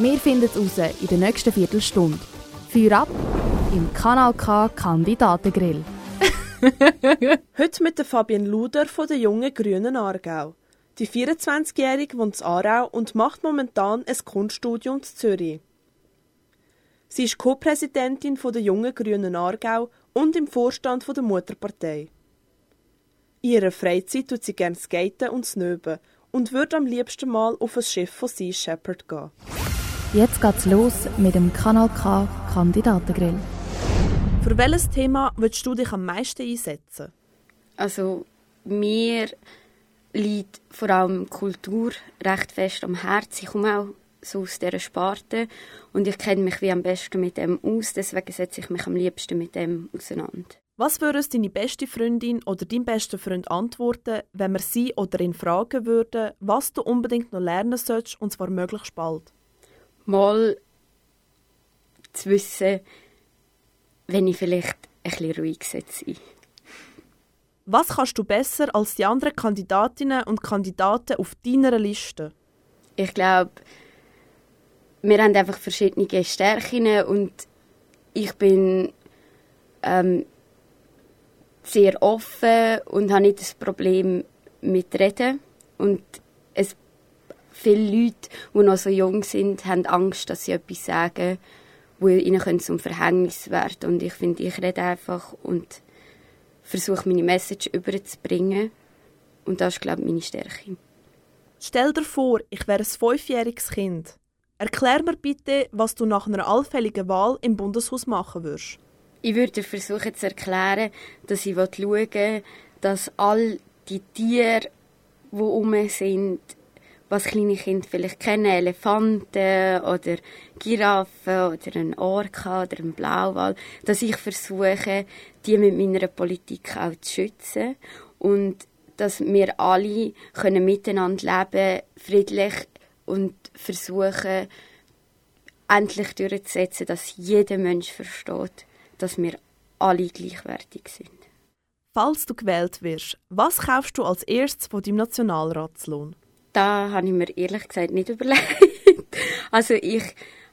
Wir finden es raus in der nächsten Viertelstunde. Feuer ab im Kanal K Kandidatengrill. Heute mit der Fabienne Luder von der Jungen Grünen Aargau. Die 24-Jährige wohnt in Aarau und macht momentan ein Kunststudium in Zürich. Sie ist Co-Präsidentin der Jungen Grünen Aargau und im Vorstand der Mutterpartei. In ihrer Freizeit tut sie gerne skaten und snöben und würde am liebsten mal auf ein Schiff von Sea Shepherd gehen. Jetzt geht's los mit dem Kanal K Kandidatengrill. Für welches Thema willst du dich am meisten einsetzen? Also mir liegt vor allem Kultur recht fest am Herzen. Ich komme auch so aus dieser Sparte und ich kenne mich wie am besten mit dem aus, deswegen setze ich mich am liebsten mit dem auseinander. Was würde uns deine beste Freundin oder dein bester Freund antworten, wenn wir sie oder ihn fragen würden, was du unbedingt noch lernen sollst, und zwar möglichst bald? Mal zu wissen, wenn ich vielleicht ein bisschen ruhig sein Was kannst du besser als die anderen Kandidatinnen und Kandidaten auf deiner Liste? Ich glaube, wir haben einfach verschiedene Stärken und ich bin ähm, sehr offen und habe nicht das Problem mit Reden. Und viele Leute, die noch so jung sind, haben Angst, dass sie etwas sagen, wo ihnen zum Verhängnis werden Und ich finde, ich rede einfach und versuche, meine Message überzubringen. Und das ist, glaube ich, meine Stärke. Stell dir vor, ich wäre ein fünfjähriges Kind. Erklär mir bitte, was du nach einer allfälligen Wahl im Bundeshaus machen würdest. Ich würde versuchen zu erklären, dass ich schauen will, dass all die Tiere, die um sind, was kleine Kinder vielleicht kennen, Elefanten oder Giraffen oder ein Orca oder ein Blauwal, dass ich versuche, die mit meiner Politik auch zu schützen und dass wir alle können miteinander leben, friedlich und versuchen, endlich durchzusetzen, dass jeder Mensch versteht, dass wir alle gleichwertig sind. Falls du gewählt wirst, was kaufst du als erstes von deinem Nationalratslohn? Da habe ich mir ehrlich gesagt nicht überlegt. also ich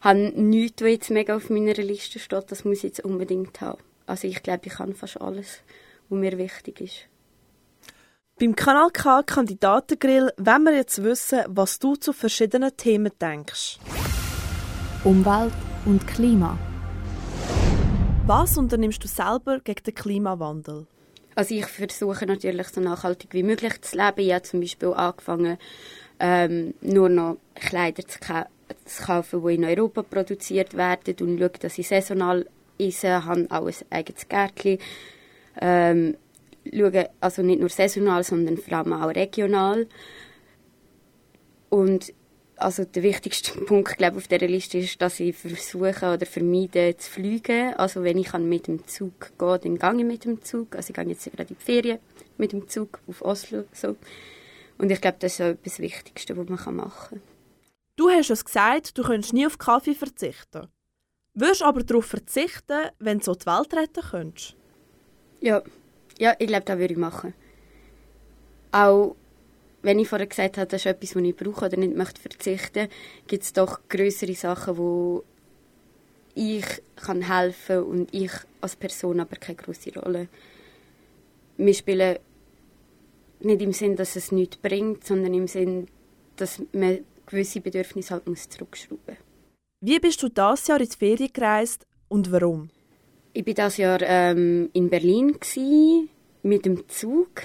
habe nichts, was jetzt mega auf meiner Liste steht, das muss ich jetzt unbedingt haben. Also ich glaube, ich habe fast alles, was mir wichtig ist. Beim Kanal K Kandidatengrill wollen wir jetzt wissen, was du zu verschiedenen Themen denkst. Umwelt und Klima. Was unternimmst du selber gegen den Klimawandel? Also ich versuche natürlich so nachhaltig wie möglich zu leben. Ich habe zum Beispiel angefangen, ähm, nur noch Kleider zu, ka zu, kaufen, die in Europa produziert werden und schaue, dass ich saisonal esse, habe auch ein eigenes Gärtchen. Ähm, schauen, also nicht nur saisonal, sondern vor allem auch regional. Und also der wichtigste Punkt glaube auf dieser Liste ist, dass ich versuche oder vermeide zu fliegen. Also wenn ich mit dem Zug gehe, dann gehe ich mit dem Zug. Also ich gehe jetzt gerade in die Ferien mit dem Zug auf Oslo. So. Und ich glaube, das ist auch etwas Wichtigste, was man machen kann. Du hast es gesagt, du könntest nie auf Kaffee verzichten. Würdest aber darauf verzichten, wenn du so die Welt retten könntest? Ja, ja, ich glaube, das würde ich machen. Auch wenn ich vorher gesagt habe, das ist etwas, was ich brauche oder nicht möchte verzichten, gibt es doch größere Sachen, wo ich kann helfen und ich als Person aber keine große Rolle. Wir spielen nicht im Sinn, dass es nichts bringt, sondern im Sinn, dass man gewisse Bedürfnisse halt muss zurückschrauben muss. Wie bist du das Jahr ins Ferien gereist und warum? Ich war dieses Jahr ähm, in Berlin gewesen, mit dem Zug.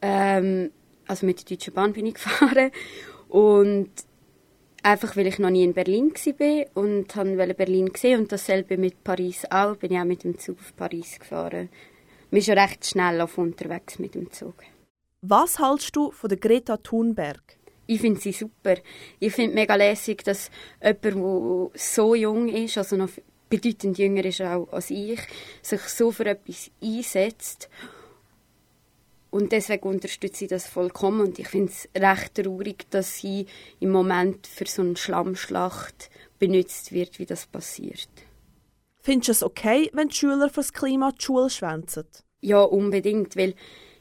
Ähm, also mit der Deutschen Bahn bin ich gefahren. Und einfach, weil ich noch nie in Berlin war und wollte Berlin sehen und dasselbe mit Paris auch, bin ich auch mit dem Zug auf Paris gefahren. Wir sind schon recht schnell auf unterwegs mit dem Zug. Was hältst du von der Greta Thunberg? ich finde sie super. Ich finde mega lässig, dass jemand, der so jung ist, also noch bedeutend jünger ist auch als ich, sich so für etwas einsetzt. Und deswegen unterstütze ich das vollkommen. Und ich finde es recht traurig, dass sie im Moment für so eine Schlammschlacht benutzt wird, wie das passiert. Findest du es okay, wenn die Schüler fürs Klima die Schule schwänzen? Ja, unbedingt, weil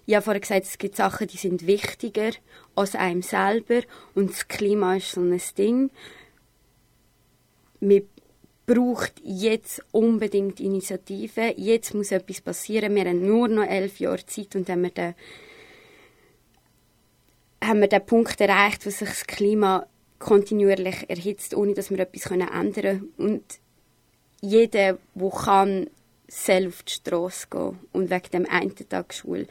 ich habe vorhin gesagt, es gibt Sachen, die sind wichtiger als einem selber und das Klima ist so ein Ding. Man braucht jetzt unbedingt Initiative. Jetzt muss etwas passieren. Wir haben nur noch elf Jahre Zeit und haben wir den, haben wir den Punkt erreicht, wo sich das Klima kontinuierlich erhitzt, ohne dass wir etwas ändern können. Und jeder, der kann, soll auf die Straße gehen. Und wegen dem einen Tag Schule,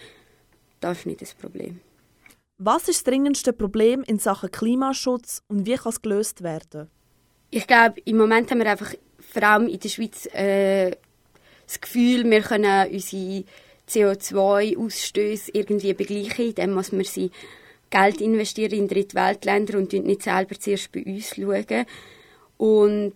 das ist nicht das Problem. Was ist das dringendste Problem in Sachen Klimaschutz und wie kann es gelöst werden? Ich glaube, im Moment haben wir einfach, vor allem in der Schweiz, äh, das Gefühl, wir können unsere CO2-Ausstöße irgendwie begleichen, indem wir sie Geld investieren in Drittweltländer und nicht selber zuerst bei uns schauen. Und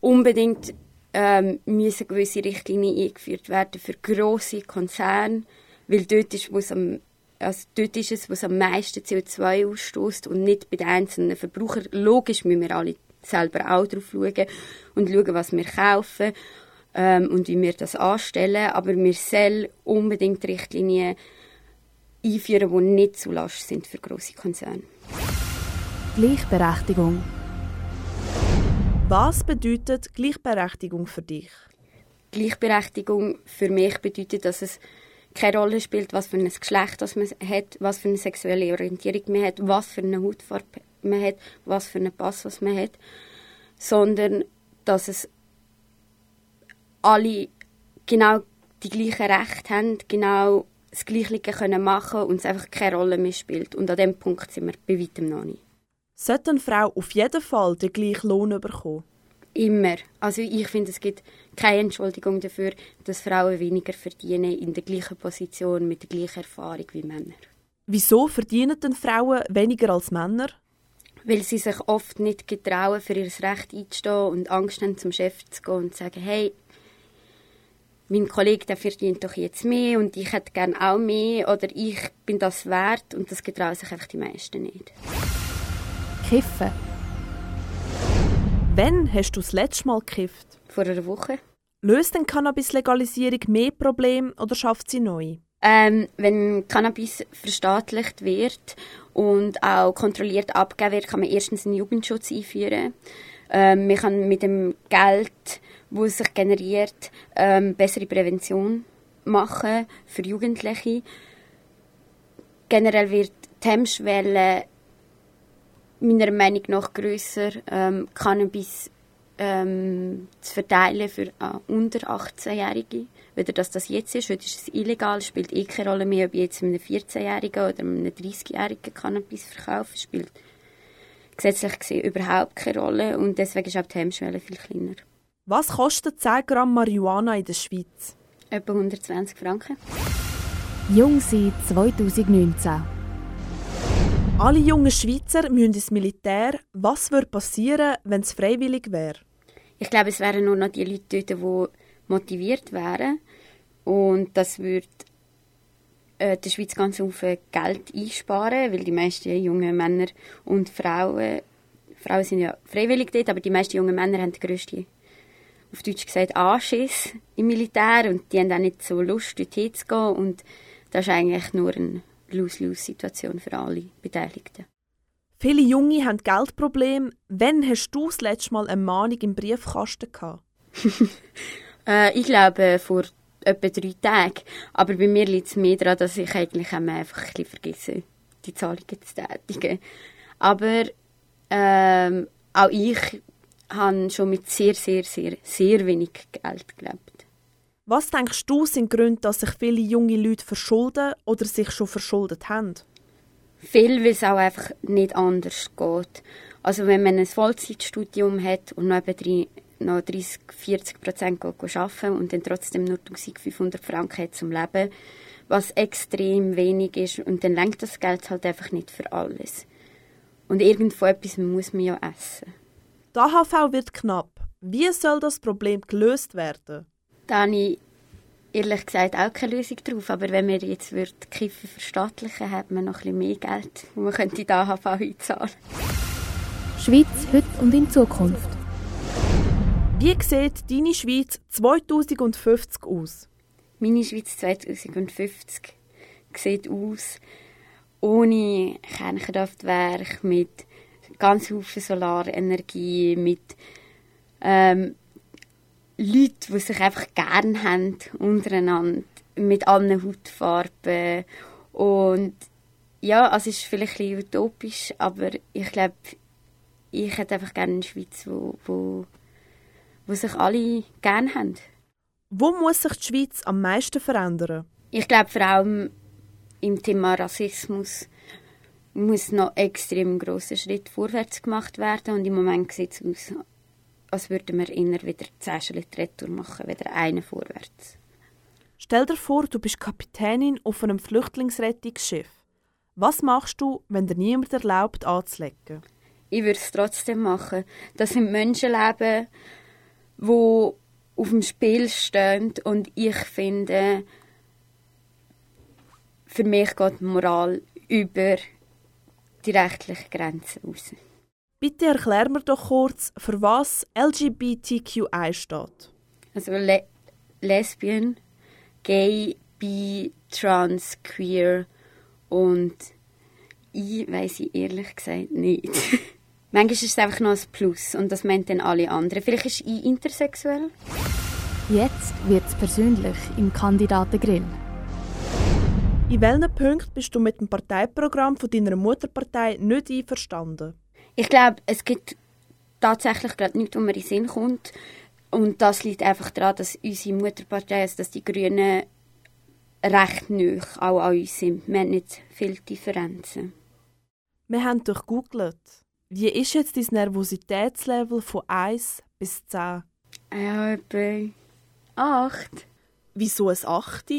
unbedingt ähm, müssen gewisse Richtlinien eingeführt werden für grosse Konzerne, weil dort ist, es am also dort ist es, was am meisten CO2 ausstößt und nicht bei den einzelnen Verbrauchern. Logisch müssen wir alle selber auch drauf schauen und schauen, was wir kaufen ähm, und wie wir das anstellen. Aber wir sollen unbedingt Richtlinien einführen, die nicht zu Last sind für grosse Konzerne. Gleichberechtigung. Was bedeutet Gleichberechtigung für dich? Gleichberechtigung für mich bedeutet, dass es keine Rolle spielt, was für ein Geschlecht das man hat, was für eine sexuelle Orientierung man hat, was für eine Hautfarbe man hat, was für einen Pass was man hat, sondern dass es alle genau die gleichen Rechte haben, genau das Gleiche können machen und es einfach keine Rolle mehr spielt. Und an dem Punkt sind wir bei weitem noch nicht. Sollte eine Frau auf jeden Fall den gleichen Lohn bekommen? Immer. Also ich finde, es gibt keine Entschuldigung dafür, dass Frauen weniger verdienen in der gleichen Position mit der gleichen Erfahrung wie Männer. Wieso verdienen denn Frauen weniger als Männer? Weil sie sich oft nicht getrauen, für ihr Recht einzustehen und Angst haben, zum Chef zu gehen und zu sagen, hey, mein Kollege der verdient doch jetzt mehr und ich hätte gerne auch mehr oder ich bin das wert und das getrauen sich einfach die meisten nicht. Kiffen. Wann hast du das letzte Mal gekifft? Vor einer Woche. Löst denn Cannabis-Legalisierung mehr Probleme oder schafft sie neu? Ähm, wenn Cannabis verstaatlicht wird und auch kontrolliert abgegeben wird, kann man erstens einen Jugendschutz einführen. Ähm, man kann mit dem Geld, das sich generiert, ähm, bessere Prävention machen für Jugendliche. Generell wird die Hemmschwelle meiner Meinung nach grösser, ähm, Cannabis ähm, zu verteilen für äh, unter 18-Jährige. Weder dass das jetzt ist, heute ist es illegal, spielt eh keine Rolle mehr, ob ich jetzt einem 14-Jährigen oder einem 30-Jährigen Cannabis verkaufe, spielt gesetzlich gesehen überhaupt keine Rolle und deswegen ist auch die Hemmschwelle viel kleiner. Was kostet 10 Gramm Marihuana in der Schweiz? Etwa 120 Franken. Jung sein 2019. Alle jungen Schweizer müssen ins Militär. Was würde passieren, wenn es freiwillig wäre? Ich glaube, es wären nur noch die Leute dort, die motiviert wären. Und das würde äh, der Schweiz ganz viel Geld einsparen, weil die meisten jungen Männer und Frauen, Frauen sind ja freiwillig dort, aber die meisten jungen Männer haben den grössten, auf Deutsch gesagt, Anschiss im Militär und die haben auch nicht so Lust, dort hinzugehen und das ist eigentlich nur ein Lose-Lose-Situation für alle Beteiligten. Viele Junge haben Geldprobleme. Wann hast du das letzte Mal eine Mahnung im Briefkasten gehabt? äh, ich glaube, vor etwa drei Tagen. Aber bei mir liegt es mehr daran, dass ich eigentlich einfach ein bisschen vergesse, die Zahlungen zu tätigen. Aber ähm, auch ich habe schon mit sehr, sehr, sehr, sehr wenig Geld gelebt. Was denkst du sind Gründe, dass sich viele junge Leute verschulden oder sich schon verschuldet haben? Viel, weil es auch einfach nicht anders geht. Also wenn man ein Vollzeitstudium hat und noch, noch 30, 40 Prozent arbeiten und dann trotzdem nur 1500 Franken hat zum Leben, was extrem wenig ist und dann lenkt das Geld halt einfach nicht für alles. Und irgend von etwas muss man ja essen. Die AHV wird knapp. Wie soll das Problem gelöst werden? Da habe ich ehrlich gesagt auch keine Lösung drauf. Aber wenn wir jetzt die Kiffen verstaatlichen, hat man noch ein bisschen mehr Geld, und man könnte die AHV einzahlen. Schweiz heute und in Zukunft. Wie sieht deine Schweiz 2050 aus? Meine Schweiz 2050 sieht aus ohne Kernkraftwerk, mit ganz vielen Solarenergie, mit ähm, Leuten, die sich einfach gerne haben untereinander, mit allen Hautfarben und ja, also es ist vielleicht ein bisschen utopisch, aber ich glaube, ich hätte einfach gerne eine Schweiz, wo, wo, wo sich alle gerne haben. Wo muss sich die Schweiz am meisten verändern? Ich glaube vor allem im Thema Rassismus muss noch extrem großer Schritt vorwärts gemacht werden und im Moment sieht es aus, als würden wir immer wieder zehn Schritte retour machen, wieder einen vorwärts. Stell dir vor, du bist Kapitänin auf einem Flüchtlingsrettungsschiff. Was machst du, wenn dir niemand erlaubt, anzulegen? Ich würde es trotzdem machen. Das sind Menschenleben, die auf dem Spiel stehen und ich finde, für mich geht die Moral über die rechtlichen Grenzen raus. Bitte erklär mir doch kurz, für was LGBTQI steht. Also Le Lesbian, Gay, Bi, Trans, Queer und ich weiß ich ehrlich gesagt nicht. Manchmal ist es einfach noch ein Plus und das meint dann alle anderen. Vielleicht ist ich intersexuell. Jetzt wird es persönlich im Kandidatengrill. In welchen Punkten bist du mit dem Parteiprogramm von deiner Mutterpartei nicht einverstanden? Ich glaube, es gibt tatsächlich gerade nichts, was mir in den Sinn kommt. Und das liegt einfach daran, dass unsere Mutterpartei, also dass die Grünen recht neu auch an uns sind. Wir haben nicht viele Differenzen. Wir haben durchgoogelt. Wie ist jetzt dein Nervositätslevel von 1 bis 10? Ja, etwa 8. Wieso ein 8?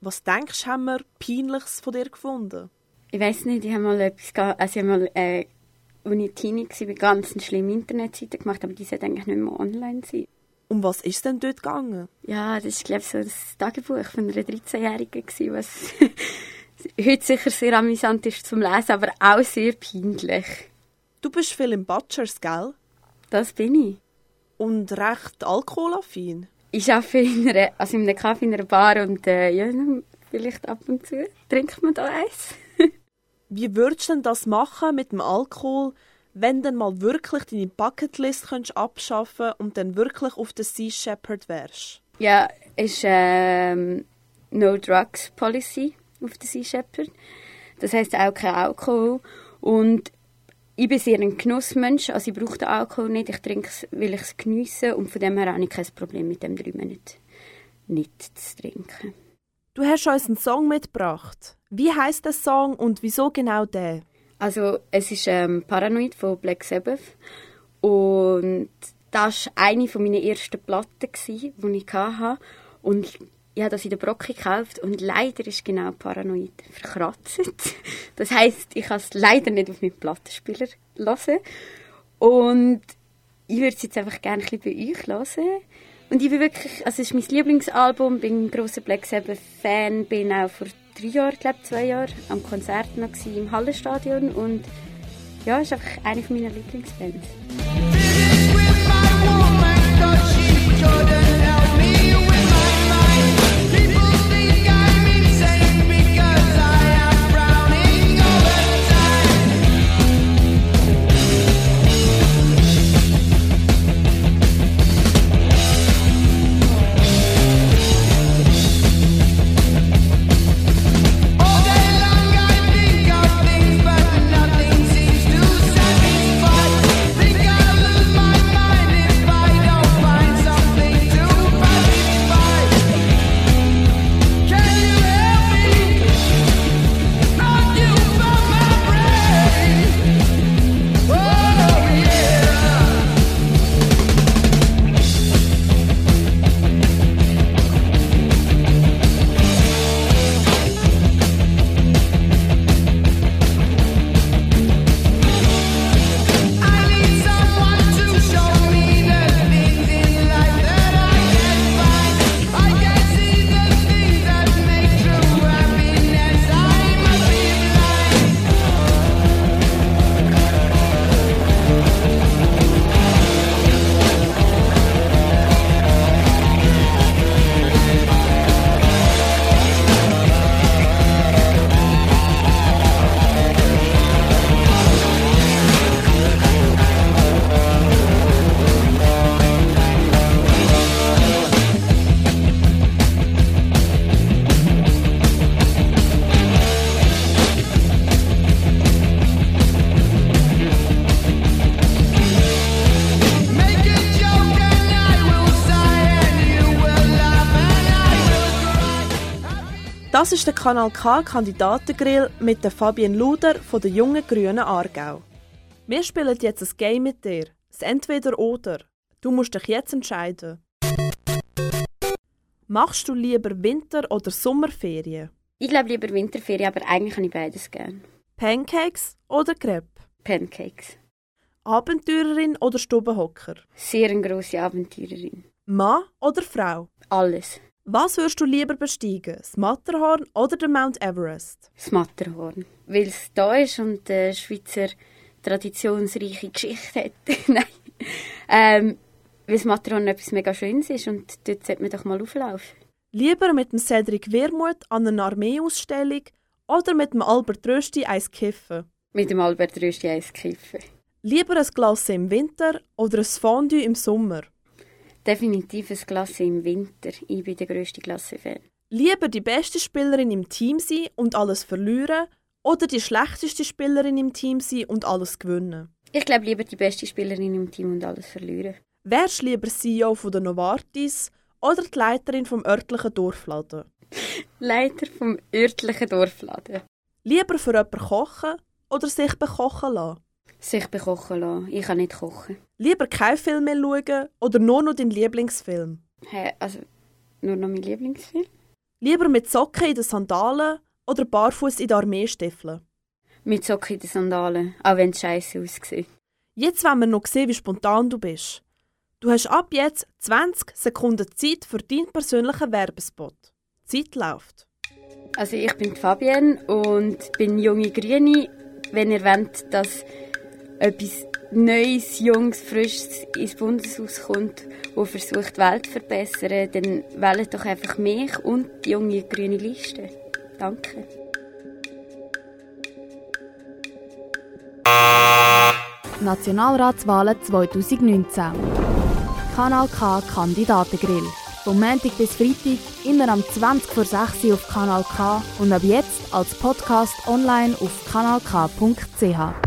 Was denkst du, haben wir Peinliches von dir gefunden? Ich weiß nicht, ich habe mal etwas, also ich mal, äh, als ich Teenie war, ganz eine schlimme Internetseite gemacht, aber die sollte eigentlich nicht mehr online sein. Um was ist denn dort gegangen? Ja, das war, glaube ich, so das Tagebuch von einer 13-Jährigen, was heute sicher sehr amüsant ist zum Lesen, aber auch sehr peinlich. Du bist viel im Butchers, gell? Das bin ich. Und recht alkoholaffin? Ich arbeite in, einer, also in einem Kaffee in einer Bar und äh, ja, vielleicht ab und zu trinkt man da eins. Wie würdest du denn das machen mit dem Alkohol, wenn du mal wirklich deine Bucketlist könntest abschaffen und dann wirklich auf der Sea Shepherd wärst? Ja, ist ähm, No Drugs Policy auf der Sea Shepherd. Das heißt auch kein Alkohol. Und ich bin sehr ein Genussmensch, also ich brauche den Alkohol nicht, ich trinke es, weil ich es geniesse und von dem her habe ich kein Problem mit dem drei Monaten nicht zu trinken. Du hast uns einen Song mitgebracht. Wie heißt der Song und wieso genau der? Also es ist ähm, Paranoid von Black Sabbath und das war eine meiner ersten Platten, die ich hatte. Und ich habe das in der Brocke gekauft und leider ist genau Paranoid verkratzt. Das heißt, ich kann es leider nicht auf meinen Plattenspieler hören. Und ich würde es jetzt einfach gerne ein bei euch hören. Und ich bin wirklich, also es ist mein Lieblingsalbum, bin ein grosser Black Sabbath Fan, bin auch vor drei Jahren, glaube zwei Jahren, am Konzert noch im Hallenstadion und ja, ist einfach eine meiner Lieblingsbands. Das ist der Kanal K Kandidatengrill mit der Fabienne Luder von der Jungen Grünen Aargau. Wir spielen jetzt ein Game mit dir. Das Entweder-Oder. Du musst dich jetzt entscheiden. Machst du lieber Winter- oder Sommerferien? Ich glaube lieber Winterferien, aber eigentlich habe ich beides gern. Pancakes oder Crepe? Pancakes. Abenteurerin oder Stubenhocker? Sehr eine grosse Abenteurerin. Mann oder Frau? Alles. Was würdest du lieber besteigen? Das Matterhorn oder den Mount Everest? Das Matterhorn. Weil es da ist und der Schweizer traditionsreiche Geschichte hat. Nein. Ähm, weil das Matterhorn etwas mega Schönes ist und dort sollte man doch mal auflaufen. Lieber mit dem Cedric Wermuth an einer Armeeausstellung oder mit dem Albert Rösti eins kiffen? Mit dem Albert Rösti eins kiffen. Lieber ein Glas im Winter oder ein Fondue im Sommer? Definitiv ein Klasse im Winter. Ich bin der grösste Klasse-Fan. Lieber die beste Spielerin im Team sein und alles verlieren oder die schlechteste Spielerin im Team sein und alles gewinnen? Ich glaube lieber die beste Spielerin im Team und alles verlieren. Wärst du lieber CEO von der Novartis oder die Leiterin vom örtlichen Dorfladen? Leiter vom örtlichen Dorfladen. Lieber für jemanden kochen oder sich bekochen lassen? Sich bekochen lassen. Ich kann nicht kochen. Lieber keinen Film mehr schauen oder nur noch deinen Lieblingsfilm? Hä, also nur noch mein Lieblingsfilm? Lieber mit Socken in den Sandalen oder barfuß in den Armeestiefeln? Mit Socken in den Sandalen, auch wenn es scheiße aussieht. Jetzt wollen wir noch sehen, wie spontan du bist. Du hast ab jetzt 20 Sekunden Zeit für deinen persönlichen Werbespot. Die Zeit läuft. Also ich bin Fabienne und bin junge Grüne. Wenn ihr wollt, dass etwas Neues, Jungs, Frisches ins Bundeshaus kommt, wo versucht, die Welt zu verbessern, dann wählt doch einfach mich und die junge grüne Liste. Danke. Nationalratswahlen 2019. Kanal K Kandidatengrill. Vom Montag bis Freitag immer am 20 vor 6 Uhr auf Kanal K und ab jetzt als Podcast online auf kanalk.ch.